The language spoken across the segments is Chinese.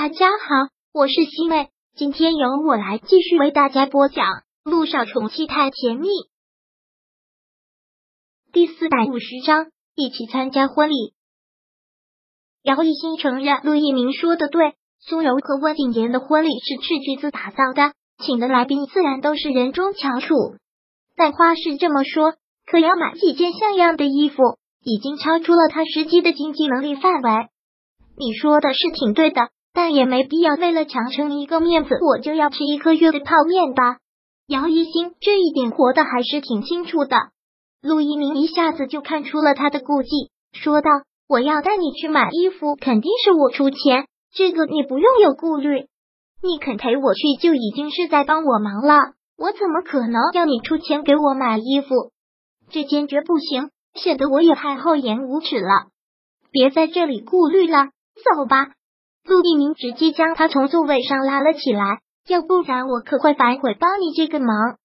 大家好，我是西妹，今天由我来继续为大家播讲《路上宠妻太甜蜜》第四百五十章，一起参加婚礼。姚一新承认陆一鸣说的对，苏柔和温景言的婚礼是斥巨资打造的，请的来宾自然都是人中翘楚。但话是这么说，可要买几件像样的衣服，已经超出了他实际的经济能力范围。你说的是挺对的。但也没必要为了强撑一个面子，我就要吃一个月的泡面吧。姚一星这一点活的还是挺清楚的。陆一鸣一下子就看出了他的顾忌，说道：“我要带你去买衣服，肯定是我出钱，这个你不用有顾虑。你肯陪我去就已经是在帮我忙了，我怎么可能要你出钱给我买衣服？这坚决不行，显得我也太厚颜无耻了。别在这里顾虑了，走吧。”陆一鸣直接将他从座位上拉了起来，要不然我可会反悔帮你这个忙。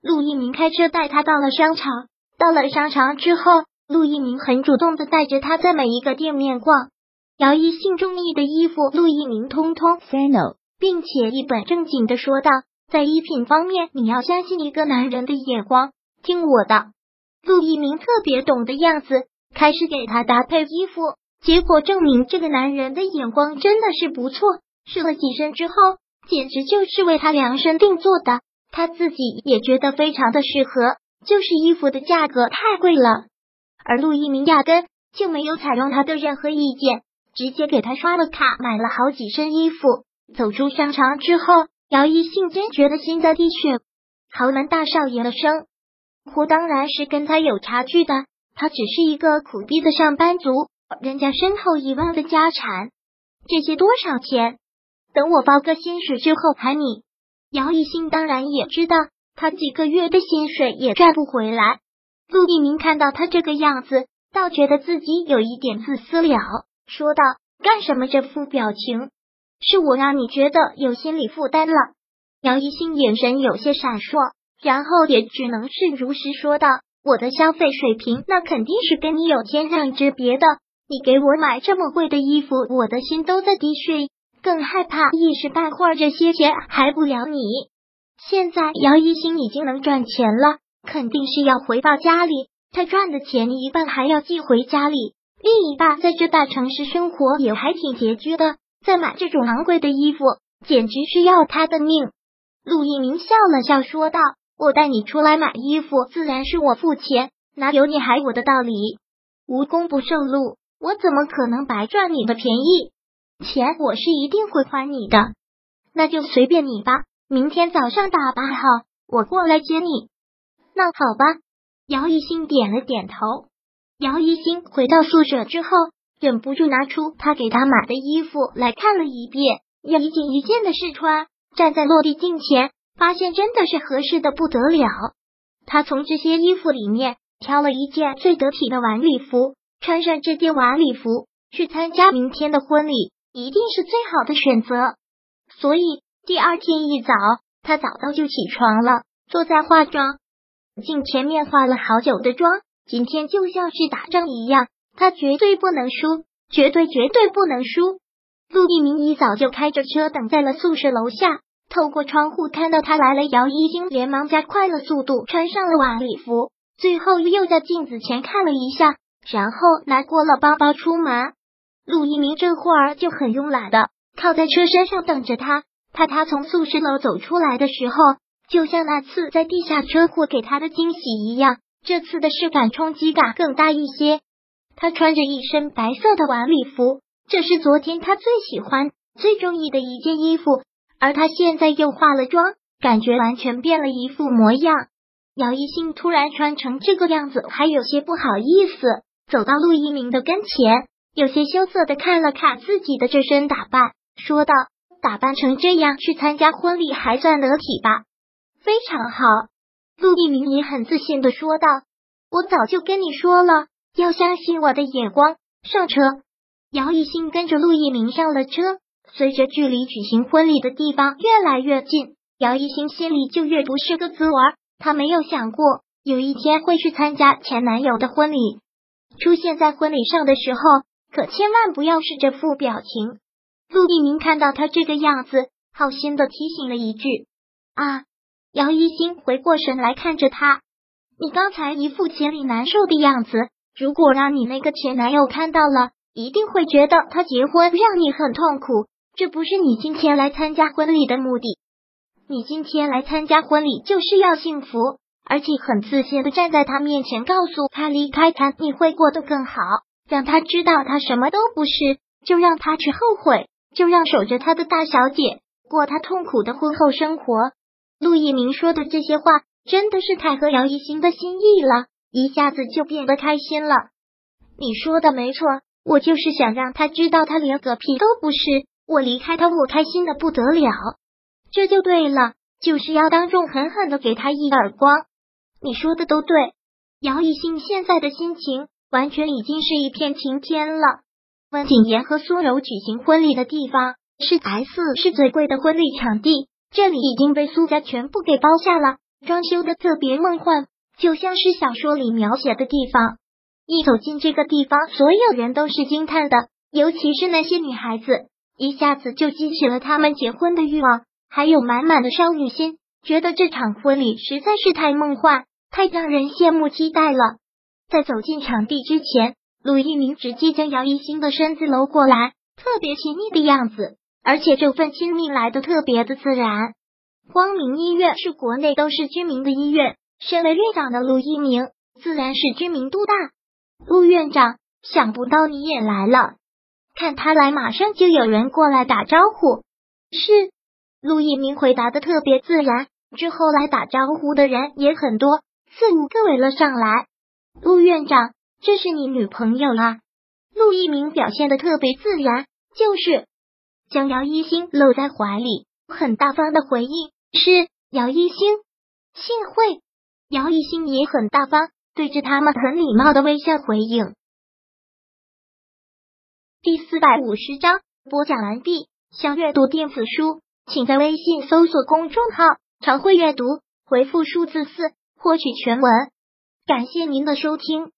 陆一鸣开车带他到了商场，到了商场之后，陆一鸣很主动的带着他在每一个店面逛。姚一信中意的衣服，陆一鸣通通 say no，并且一本正经的说道：“在衣品方面，你要相信一个男人的眼光，听我的。”陆一鸣特别懂的样子，开始给他搭配衣服。结果证明，这个男人的眼光真的是不错。试了几身之后，简直就是为他量身定做的。他自己也觉得非常的适合，就是衣服的价格太贵了。而陆一鸣压根就没有采用他的任何意见，直接给他刷了卡，买了好几身衣服。走出商场之后，姚一信坚觉得心在滴血。豪门大少爷的生活当然是跟他有差距的，他只是一个苦逼的上班族。人家身后一万的家产，这些多少钱？等我包个薪水之后还你。姚一兴当然也知道，他几个月的薪水也赚不回来。陆一鸣看到他这个样子，倒觉得自己有一点自私了，说道：“干什么这副表情？是我让你觉得有心理负担了。”姚一兴眼神有些闪烁，然后也只能是如实说道：“我的消费水平，那肯定是跟你有天壤之别的。”你给我买这么贵的衣服，我的心都在滴血，更害怕一时半会儿这些钱还不了你。现在姚一星已经能赚钱了，肯定是要回报家里。他赚的钱一半还要寄回家里，另一半在这大城市生活也还挺拮据的。再买这种昂贵的衣服，简直是要他的命。陆一鸣笑了笑，说道：“我带你出来买衣服，自然是我付钱，哪有你害我的道理？无功不受禄。”我怎么可能白赚你的便宜？钱我是一定会还你的，那就随便你吧。明天早上打扮好，我过来接你。那好吧。姚一新点了点头。姚一新回到宿舍之后，忍不住拿出他给他买的衣服来看了一遍，一件一件的试穿。站在落地镜前，发现真的是合适的不得了。他从这些衣服里面挑了一件最得体的晚礼服。穿上这件晚礼服去参加明天的婚礼，一定是最好的选择。所以第二天一早，他早早就起床了，坐在化妆镜前面化了好久的妆。今天就像是打仗一样，他绝对不能输，绝对绝对不能输。陆一鸣一早就开着车等在了宿舍楼下，透过窗户看到他来了，姚一星连忙加快了速度，穿上了晚礼服，最后又在镜子前看了一下。然后拿过了包包出门，陆一鸣这会儿就很慵懒的靠在车身上等着他。怕他从宿舍楼走出来的时候，就像那次在地下车库给他的惊喜一样，这次的视感冲击感更大一些。他穿着一身白色的晚礼服，这是昨天他最喜欢、最中意的一件衣服，而他现在又化了妆，感觉完全变了一副模样。姚一兴突然穿成这个样子，还有些不好意思。走到陆一鸣的跟前，有些羞涩的看了看自己的这身打扮，说道：“打扮成这样去参加婚礼还算得体吧？”非常好，陆一鸣也很自信的说道：“我早就跟你说了，要相信我的眼光。”上车，姚一新跟着陆一鸣上了车。随着距离举行婚礼的地方越来越近，姚一新心里就越不是个滋味。他没有想过有一天会去参加前男友的婚礼。出现在婚礼上的时候，可千万不要是这副表情。陆一鸣看到他这个样子，好心的提醒了一句：“啊。”姚一星回过神来看着他：“你刚才一副心里难受的样子，如果让你那个前男友看到了，一定会觉得他结婚让你很痛苦。这不是你今天来参加婚礼的目的。你今天来参加婚礼就是要幸福，而且很自信的站在他面前，告诉他离开他你会过得更好，让他知道他什么都不是，就让他去后悔，就让守着他的大小姐过他痛苦的婚后生活。”陆一鸣说的这些话真的是太合姚一星的心意了，一下子就变得开心了。你说的没错，我就是想让他知道他连个屁都不是。我离开他，我开心的不得了，这就对了，就是要当众狠狠的给他一耳光。你说的都对，姚一星现在的心情完全已经是一片晴天了。温景言和苏柔举行婚礼的地方是 S 是最贵的婚礼场地。这里已经被苏家全部给包下了，装修的特别梦幻，就像是小说里描写的地方。一走进这个地方，所有人都是惊叹的，尤其是那些女孩子，一下子就激起了他们结婚的欲望，还有满满的少女心，觉得这场婚礼实在是太梦幻，太让人羡慕期待了。在走进场地之前，陆一鸣直接将姚一星的身子搂过来，特别亲密的样子。而且这份亲密来的特别的自然。光明医院是国内都是知名的医院，身为院长的陆一鸣自然是知名度大。陆院长，想不到你也来了，看他来，马上就有人过来打招呼。是，陆一鸣回答的特别自然。之后来打招呼的人也很多，四五个围了上来。陆院长，这是你女朋友啊？陆一鸣表现的特别自然，就是。将姚一星搂在怀里，很大方的回应是姚一星。幸会，姚一星也很大方，对着他们很礼貌的微笑回应。第四百五十章播讲完毕。想阅读电子书，请在微信搜索公众号“常会阅读”，回复数字四获取全文。感谢您的收听。